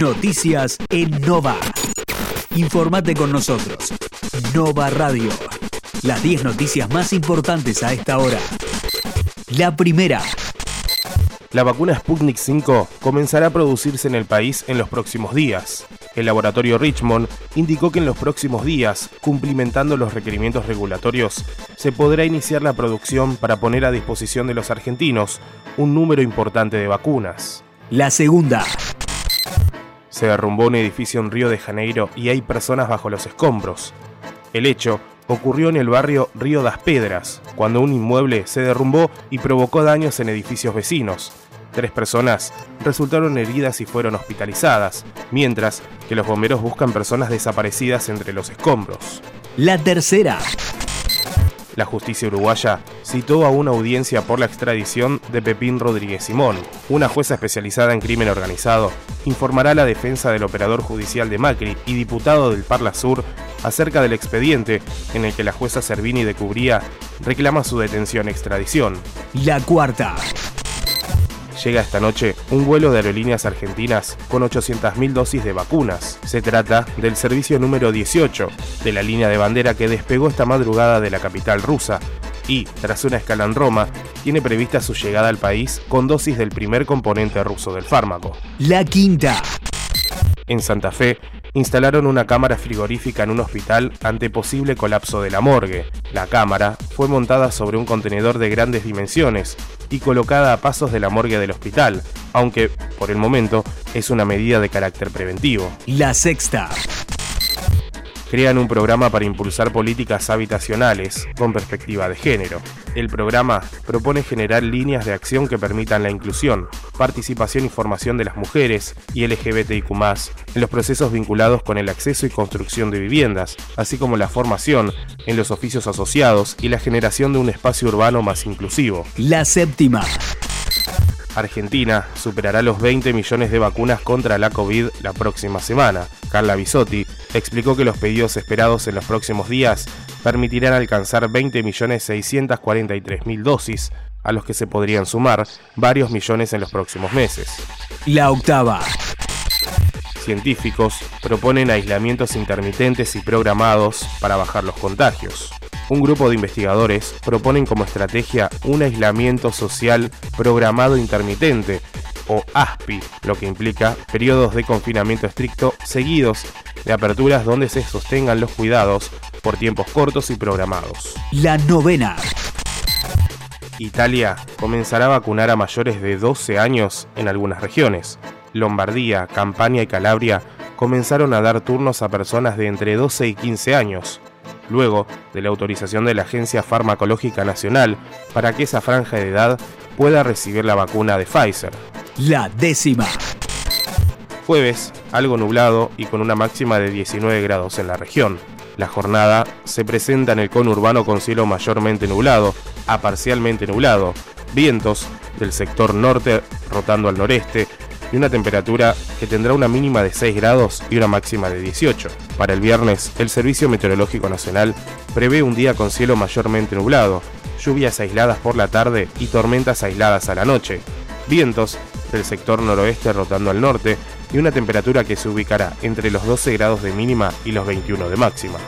Noticias en Nova. Informate con nosotros. Nova Radio. Las 10 noticias más importantes a esta hora. La primera. La vacuna Sputnik 5 comenzará a producirse en el país en los próximos días. El laboratorio Richmond indicó que en los próximos días, cumplimentando los requerimientos regulatorios, se podrá iniciar la producción para poner a disposición de los argentinos un número importante de vacunas. La segunda. Se derrumbó un edificio en Río de Janeiro y hay personas bajo los escombros. El hecho ocurrió en el barrio Río das Pedras, cuando un inmueble se derrumbó y provocó daños en edificios vecinos. Tres personas resultaron heridas y fueron hospitalizadas, mientras que los bomberos buscan personas desaparecidas entre los escombros. La tercera. La justicia uruguaya citó a una audiencia por la extradición de Pepín Rodríguez Simón. Una jueza especializada en crimen organizado informará a la defensa del operador judicial de Macri y diputado del Parla Sur acerca del expediente en el que la jueza Servini de Cubría reclama su detención extradición. La cuarta. Llega esta noche un vuelo de aerolíneas argentinas con 800.000 dosis de vacunas. Se trata del servicio número 18 de la línea de bandera que despegó esta madrugada de la capital rusa y, tras una escala en Roma, tiene prevista su llegada al país con dosis del primer componente ruso del fármaco. La quinta. En Santa Fe, instalaron una cámara frigorífica en un hospital ante posible colapso de la morgue. La cámara fue montada sobre un contenedor de grandes dimensiones y colocada a pasos de la morgue del hospital, aunque por el momento es una medida de carácter preventivo. La sexta crean un programa para impulsar políticas habitacionales con perspectiva de género. El programa propone generar líneas de acción que permitan la inclusión, participación y formación de las mujeres y LGBTIQ en los procesos vinculados con el acceso y construcción de viviendas, así como la formación en los oficios asociados y la generación de un espacio urbano más inclusivo. La séptima. Argentina superará los 20 millones de vacunas contra la COVID la próxima semana. Carla Bisotti explicó que los pedidos esperados en los próximos días permitirán alcanzar 20.643.000 dosis, a los que se podrían sumar varios millones en los próximos meses. La octava. Científicos proponen aislamientos intermitentes y programados para bajar los contagios un grupo de investigadores proponen como estrategia un aislamiento social programado intermitente, o ASPI, lo que implica periodos de confinamiento estricto seguidos de aperturas donde se sostengan los cuidados por tiempos cortos y programados. La novena. Italia comenzará a vacunar a mayores de 12 años en algunas regiones. Lombardía, Campania y Calabria comenzaron a dar turnos a personas de entre 12 y 15 años luego de la autorización de la Agencia Farmacológica Nacional para que esa franja de edad pueda recibir la vacuna de Pfizer. La décima. Jueves, algo nublado y con una máxima de 19 grados en la región. La jornada se presenta en el conurbano con cielo mayormente nublado a parcialmente nublado, vientos del sector norte rotando al noreste, y una temperatura que tendrá una mínima de 6 grados y una máxima de 18. Para el viernes, el Servicio Meteorológico Nacional prevé un día con cielo mayormente nublado, lluvias aisladas por la tarde y tormentas aisladas a la noche, vientos del sector noroeste rotando al norte y una temperatura que se ubicará entre los 12 grados de mínima y los 21 de máxima.